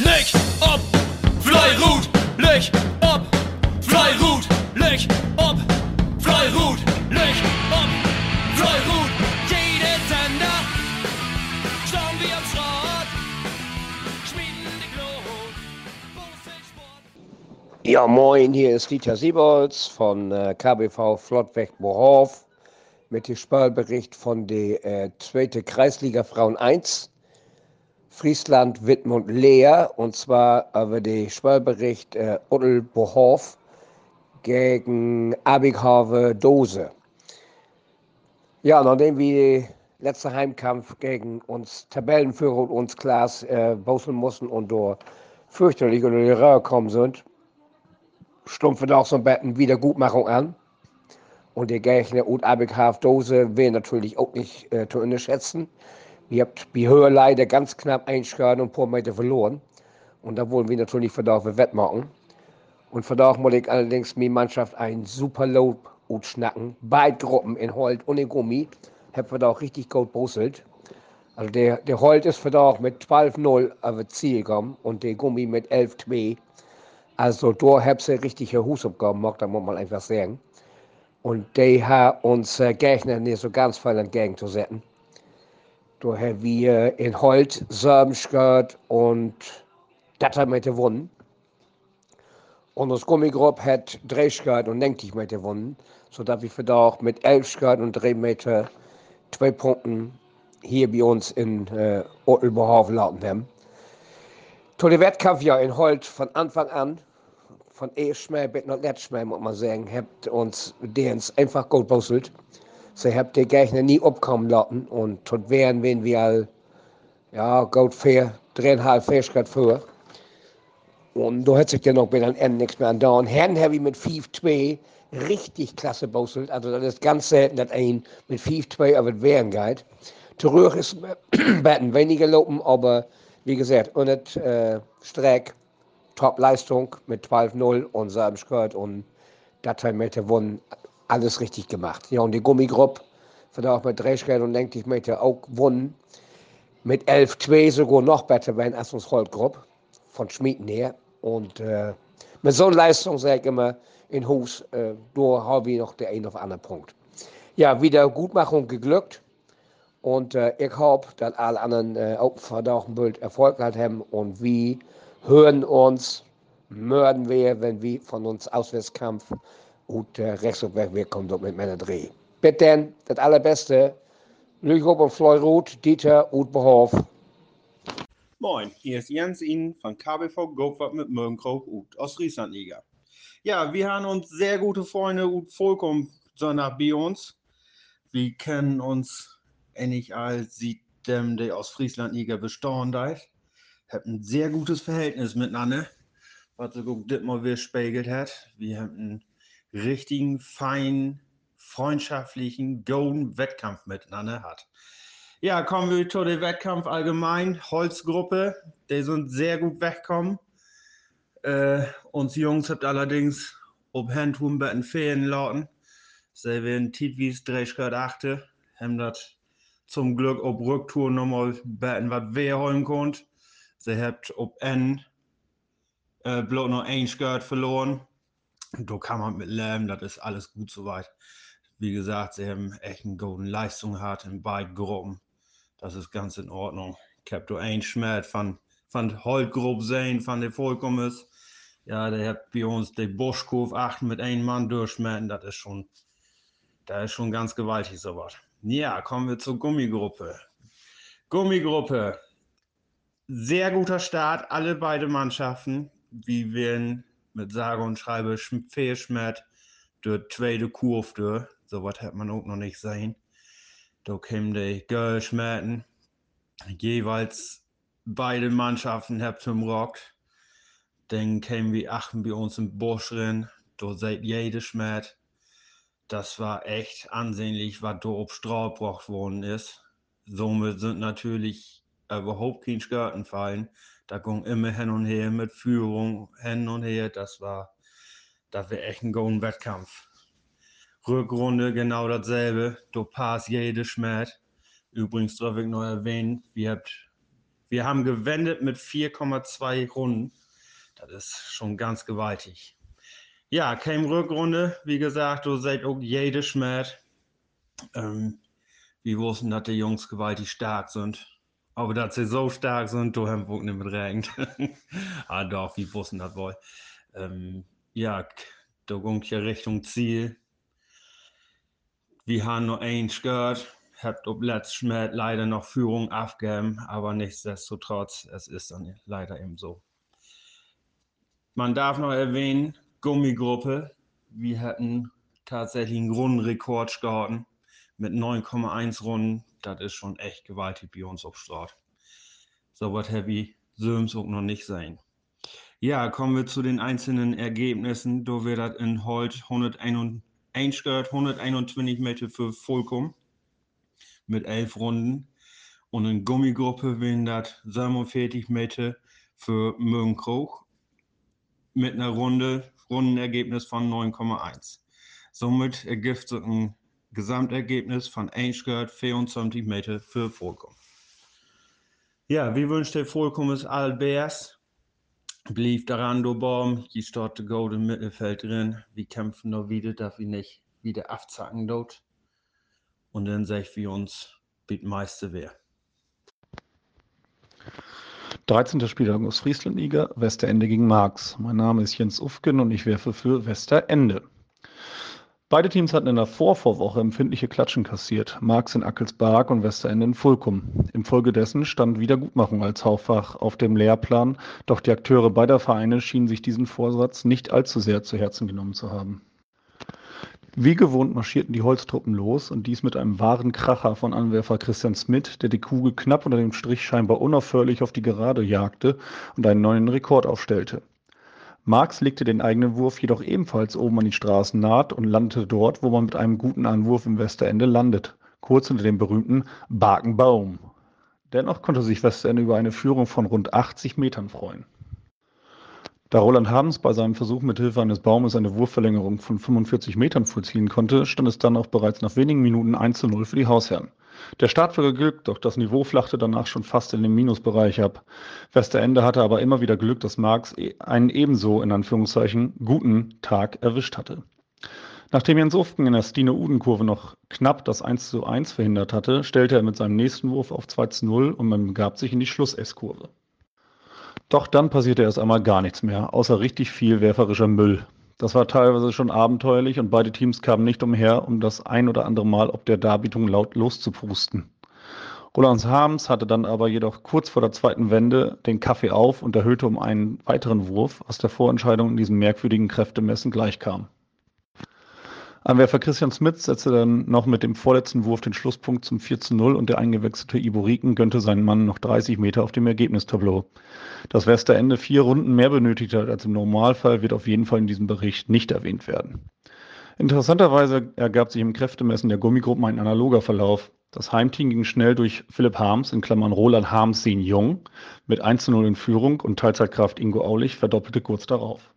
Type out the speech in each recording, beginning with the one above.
Licht ob Fleirut, Licht ob Fleirut, Licht ob Fleirut, Licht ob Fleirut. Jede Sender schauen wir am Schrott, schmieden die Glut. Ja, moin, hier ist Dieter Siebolz von äh, KBV Flottweg Bohof mit dem Spielbericht von der äh, zweite Kreisliga Frauen 1. Friesland, Wittmund, Leer und zwar über den Spielbericht äh, Uddel Bohof gegen Abighave Dose. Ja, nachdem wir den letzten Heimkampf gegen uns Tabellenführer und uns Klaas äh, bauseln mussten und dort fürchterlich unter die Röhre gekommen sind, stumpfen auch so ein bisschen Wiedergutmachung an. Und der Gegner und Abighave Dose will natürlich auch nicht äh, zu unterschätzen. Ihr habt die Höhe leider ganz knapp einschlagen und ein paar Meter verloren. Und da wollen wir natürlich für dafür wettmachen. Und von daher muss ich allerdings meine Mannschaft ein super Lob schnacken. Beide Gruppen in Holt und in Gummi. Haben wir da auch richtig gut brustelt. Also der, der Holt ist für da mit 12-0 auf das Ziel gekommen und der Gummi mit 11-2. Also da haben sie richtig Hausaufgaben gemacht, da muss man einfach sagen. Und die haben uns äh, Gegner nicht so ganz voll entgegenzusetzen. Da haben wir in Holt Serben gehört und das wir gewonnen. Und das Gummigruppe hat drei Schritt und 90 Meter gewonnen, sodass wir für auch mit 11 Schritt und 3 Meter zwei Punkten hier bei uns in äh, Ottelbehof lauten haben. Zu dem Wettkampf ja in Holt von Anfang an, von Eschmer bis nach Letzschmer, muss man sagen, habt uns dens einfach gut bosselt. Sie habt die Gegner nie abkommen lassen und tot wären, wenn wir all, ja, gut vier, dreieinhalb, Schritt vor. Und da hat sich dann auch bei den Ende nichts mehr. Und Herren habe ich mit 5-2 richtig klasse bosselt. Also das ist ganz selten, dass ein mit 5-2 auf das Wehren geht. Zurück ist Betten weniger lopen, aber wie gesagt, das äh, Streck, Top-Leistung mit 12-0 und Salmskört und Datei Meter gewonnen. Alles richtig gemacht. Ja, und die Gummigruppe, von da auch mit 30 und 90 Meter auch gewonnen. Mit 11-2 sogar noch besser werden als uns Holtgruppe von Schmieden her. Und äh, mit so einer Leistung, sage ich immer, in Hus, äh, da haben wir noch den einen oder anderen Punkt. Ja, Wiedergutmachung geglückt. Und äh, ich hoffe, dass alle anderen äh, auch ein Bild Erfolg gehabt haben. Und wir hören uns, mörden wir, wenn wir von uns Auswärtskampf und äh, Rechtsrückweg wir kommen dort mit Männer Dreh. Bitte denn, das Allerbeste. Lüchow und Fleurut, Dieter, Utbehof. Moin, hier ist Jens Ihnen von KBV Gopfert mit Mörnkrog und Ostfrieslandliga. Ja, wir haben uns sehr gute Freunde und vollkommen Sonntag bei uns. Wir kennen uns ähnlich als sieht dem der Ostfrieslandliga bestanden hat. Haben ein sehr gutes Verhältnis miteinander, was so gut mal wir spiegelt hat. Wir haben einen richtigen, feinen, freundschaftlichen, golden Wettkampf miteinander hat. Ja, kommen wir zu dem Wettkampf allgemein. Holzgruppe, die sind sehr gut weggekommen. Äh, uns Jungs habt allerdings ob Handtun betten fehlen lauten. Sie werden Titwies 3,8. Haben das zum Glück ob Rücktour nochmal betten, was wir holen konnt. Sie habt ob N äh, bloß noch ein Skirt verloren. Da man mit leben, das ist alles gut soweit. Wie gesagt, sie haben echt eine gute Leistung gehabt in beiden Gruppen. Das ist ganz in Ordnung. Da einen Schmerz von, von Holtgruppe sehen, von der vollkommen ist. Ja, der hat bei uns den Buschkurve 8 mit einem Mann durchschmerzen. Das ist schon, das ist schon ganz gewaltig sowas. Ja, kommen wir zur Gummigruppe. Gummigruppe. Sehr guter Start, alle beide Mannschaften. Wie wir mit sage und schreibe Fehlschmerz der zweite Kurve. So was hat man auch noch nicht sehen. Da kämen die Girlschmerzen. Jeweils beide Mannschaften haben zum Rock. Dann kämen wir achten bei uns im Busch rein. Da seid jede Schmerz. Das war echt ansehnlich, was da auf Strahl gebracht worden ist. Somit sind natürlich überhaupt keine Skirten fallen. Da ging immer hin und her mit Führung, hin und her. Das war, das war echt ein guten Wettkampf. Rückrunde genau dasselbe. Du passt jede Schmerz. Übrigens darf ich noch erwähnen, wir habt, Wir haben gewendet mit 4,2 Runden. Das ist schon ganz gewaltig. Ja, keine Rückrunde. Wie gesagt, du seid auch jede Schmerz. Ähm, wir wussten, dass die Jungs gewaltig stark sind. Aber dass sie so stark sind, du haben wir nicht mit rechnet. ah, doch, wir wussten das wohl. Ähm, ja, da ging ja Richtung Ziel. Wir haben nur eins gehört, hat ob letztes Mal leider noch Führung abgegeben, aber nichtsdestotrotz, es ist dann leider eben so. Man darf noch erwähnen, Gummigruppe, wir hatten tatsächlich einen Rundenrekord gehalten mit 9,1 Runden. Das ist schon echt gewaltig bei uns auf Start. So was Heavy Söms auch noch nicht sein. Ja, kommen wir zu den einzelnen Ergebnissen. Da wird das in Holt 121 gehört, 121 Meter für Fulkum mit 11 Runden. Und in Gummigruppe werden das 47 Meter für Mögenkroch mit einer Runde, Rundenergebnis von 9,1. Somit ergibt sich ein Gesamtergebnis von 1 gehört 24 Meter für Fulkum. Ja, wie wünscht der ist Albers? blieb daran, du Baum, die steht gold im Mittelfeld drin. Wir kämpfen noch wieder, dass wir nicht wieder abzacken dort. Und dann sag ich, wie uns biet meiste wer. 13. Spieltag aus Friesland-Liga, Westerende gegen Marx. Mein Name ist Jens Ufgen und ich werfe für Westerende. Beide Teams hatten in der Vorvorwoche empfindliche Klatschen kassiert, Marx in Ackelsberg und Westerende in Fulkum. Infolgedessen stand Wiedergutmachung als Hauptfach auf dem Lehrplan, doch die Akteure beider Vereine schienen sich diesen Vorsatz nicht allzu sehr zu Herzen genommen zu haben. Wie gewohnt marschierten die Holztruppen los und dies mit einem wahren Kracher von Anwerfer Christian Smith, der die Kugel knapp unter dem Strich scheinbar unaufhörlich auf die Gerade jagte und einen neuen Rekord aufstellte. Marx legte den eigenen Wurf jedoch ebenfalls oben an die Straßennaht und landete dort, wo man mit einem guten Anwurf im Westerende landet, kurz unter dem berühmten Barkenbaum. Dennoch konnte sich Westerende über eine Führung von rund 80 Metern freuen. Da Roland Habens bei seinem Versuch mit Hilfe eines Baumes eine Wurfverlängerung von 45 Metern vollziehen konnte, stand es dann auch bereits nach wenigen Minuten 1 zu 0 für die Hausherren. Der Start war geglückt, doch das Niveau flachte danach schon fast in den Minusbereich ab. Westerende hatte aber immer wieder Glück, dass Marx e- einen ebenso, in Anführungszeichen, guten Tag erwischt hatte. Nachdem Jens Ufken in der Stine-Uden-Kurve noch knapp das 1 zu 1 verhindert hatte, stellte er mit seinem nächsten Wurf auf 2 zu 0 und man begab sich in die Schluss-S-Kurve. Doch dann passierte erst einmal gar nichts mehr, außer richtig viel werferischer Müll. Das war teilweise schon abenteuerlich und beide Teams kamen nicht umher, um das ein oder andere Mal ob der Darbietung laut loszupusten. Roland Harms hatte dann aber jedoch kurz vor der zweiten Wende den Kaffee auf und erhöhte um einen weiteren Wurf, was der Vorentscheidung in diesem merkwürdigen Kräftemessen gleichkam. Anwerfer Christian Smith setzte dann noch mit dem vorletzten Wurf den Schlusspunkt zum 4 zu 0 und der eingewechselte Ibo Rieken gönnte seinen Mann noch 30 Meter auf dem Ergebnistableau. Dass Westerende vier Runden mehr benötigt hat als im Normalfall, wird auf jeden Fall in diesem Bericht nicht erwähnt werden. Interessanterweise ergab sich im Kräftemessen der Gummigruppen ein analoger Verlauf. Das Heimteam ging schnell durch Philipp Harms, in Klammern Roland Harms Senior, mit 1 zu 0 in Führung und Teilzeitkraft Ingo Aulich verdoppelte kurz darauf.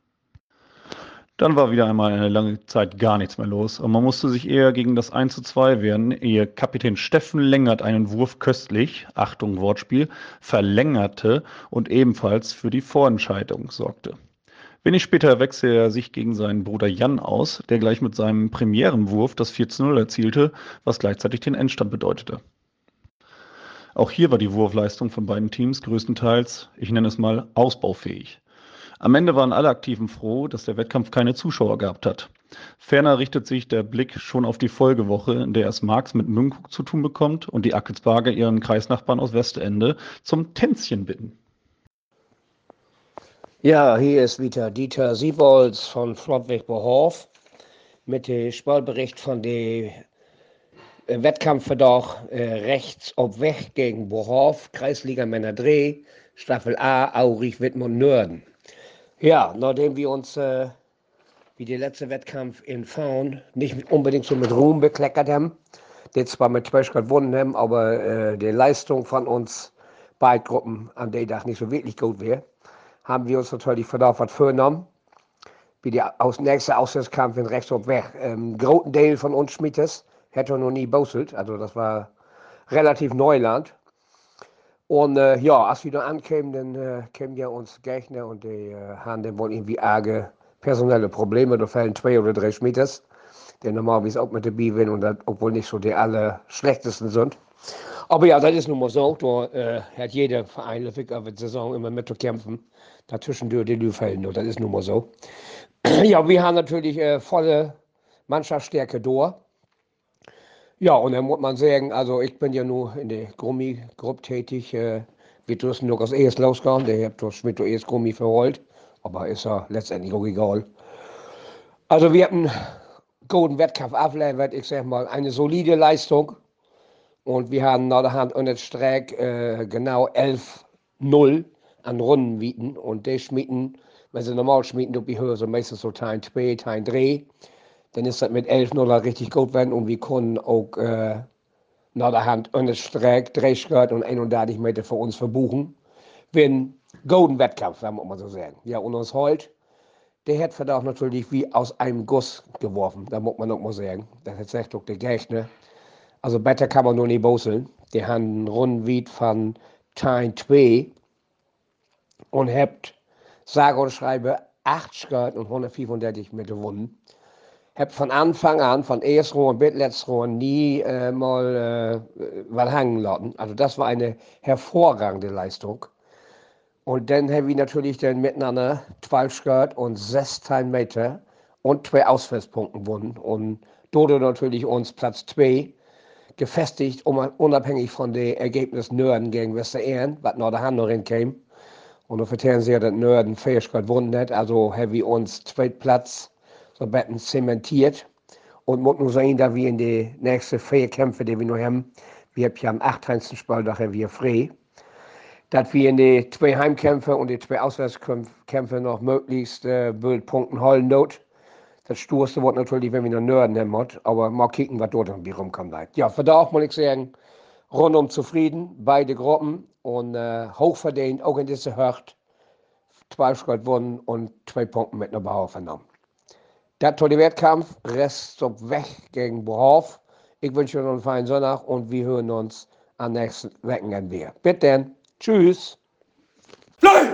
Dann war wieder einmal eine lange Zeit gar nichts mehr los und man musste sich eher gegen das 1 zu 2 wehren, ehe Kapitän Steffen Längert einen Wurf köstlich, Achtung Wortspiel, verlängerte und ebenfalls für die Vorentscheidung sorgte. Wenig später wechselte er sich gegen seinen Bruder Jan aus, der gleich mit seinem Premierenwurf das 4 zu 0 erzielte, was gleichzeitig den Endstand bedeutete. Auch hier war die Wurfleistung von beiden Teams größtenteils, ich nenne es mal, ausbaufähig. Am Ende waren alle Aktiven froh, dass der Wettkampf keine Zuschauer gehabt hat. Ferner richtet sich der Blick schon auf die Folgewoche, in der es Marx mit Münchhoek zu tun bekommt und die Ackelsbarger ihren Kreisnachbarn aus Westende zum Tänzchen bitten. Ja, hier ist wieder Dieter Siebolz von Flottweg Bohof mit dem Spielbericht von dem äh, Wettkampf doch äh, rechts ob Weg gegen Bohof, Kreisliga Männer Dreh, Staffel A, Aurich, Wittmund, Nörden. Ja, nachdem wir uns äh, wie der letzte Wettkampf in Faun nicht unbedingt so mit Ruhm bekleckert haben, den zwar mit 12 gewonnen haben, aber äh, die Leistung von uns beiden Gruppen an dem Tag nicht so wirklich gut wäre, haben wir uns natürlich von dort was vorgenommen. Wie der aus, nächste Auswärtskampf in rechts auf weg. Ähm, großen Teil von uns Schmiedes hätte noch nie bauselt, also das war relativ Neuland. Und äh, ja, als wir da ankämen, dann äh, kämen ja uns Gegner und die äh, haben dann wohl irgendwie arge personelle Probleme. Da fällen zwei oder drei Schmieders, die normalerweise auch mit dabei sind und das, obwohl nicht so die aller schlechtesten sind. Aber ja, das ist nun mal so. Da äh, hat jeder Verein wirklich auf der Saison immer mit zu kämpfen. Dazwischen die Lü fällen. Das ist nun mal so. ja, wir haben natürlich äh, volle Mannschaftsstärke da. Ja, und dann muss man sagen, also ich bin ja nur in der Gummi-Gruppe tätig. Äh, wir müssen nur als erstes losgehen. Der hat durch Schmidt erst Gummi verholt. Aber ist ja letztendlich auch egal. Also wir haben einen guten Wettkampf abliefert. Ich sag mal, eine solide Leistung. Und wir haben nach der Hand und der Streck äh, genau 11-0 an Runden mieten. Und die schmieden, wenn sie normal schmieden, durch die Höhe, so meistens so Teil 2, Teil 3 dann ist das mit 11-0 richtig gut werden und wir können auch äh, nach der Hand eine Strecke, drei Schritt und 31 Meter für uns verbuchen. Wenn golden Wettkampf, wenn man so sagen. Ja, und uns heute, der hat verdammt natürlich wie aus einem Guss geworfen, da muss man auch mal sagen. Das sagt auch der Gegner. Also besser kann man nur nicht boseln. Die haben einen Rundwied von Teil 2 und habt sage und schreibe 8 Schritt und 135 Meter gewonnen habe von Anfang an, von Erstruhe und Letztruhe, nie äh, mal äh, was hängen lassen. Also das war eine hervorragende Leistung. Und dann habe ich natürlich dann miteinander 12 Skirt und 16 Meter und zwei Auswärtspunkte gewonnen. Und Dodo natürlich uns Platz 2 gefestigt, unabhängig von den Ergebnissen Nörden gegen Westerern, was noch der Hand noch hinkam. Und auf der sie dass Nörden Fähigkeit gewonnen hat. Also habe ich uns zweiten Platz so Betten zementiert. Und muss nur sagen, dass wir in die nächsten vier Kämpfe, die wir noch haben, wir haben ja am 18. Spieltag wir frei, dass wir in die zwei Heimkämpfe und die zwei Auswärtskämpfe noch möglichst äh, Punkten holen dort. Das Sturste wird natürlich, wenn wir noch Nörden haben, aber mal kicken, was dort irgendwie rumkommt. Ja, von da auch muss ich sagen, rundum zufrieden, beide Gruppen und äh, hochverdient, auch in dieser Hört. 12 Schritt gewonnen und zwei Punkte mit einer Bauer vernommen. Der tolle Wettkampf, Rest auf weg gegen Bohoff. Ich wünsche noch einen feinen Sonntag und wir hören uns am nächsten Wochenende wieder. Bitte, tschüss. Fly,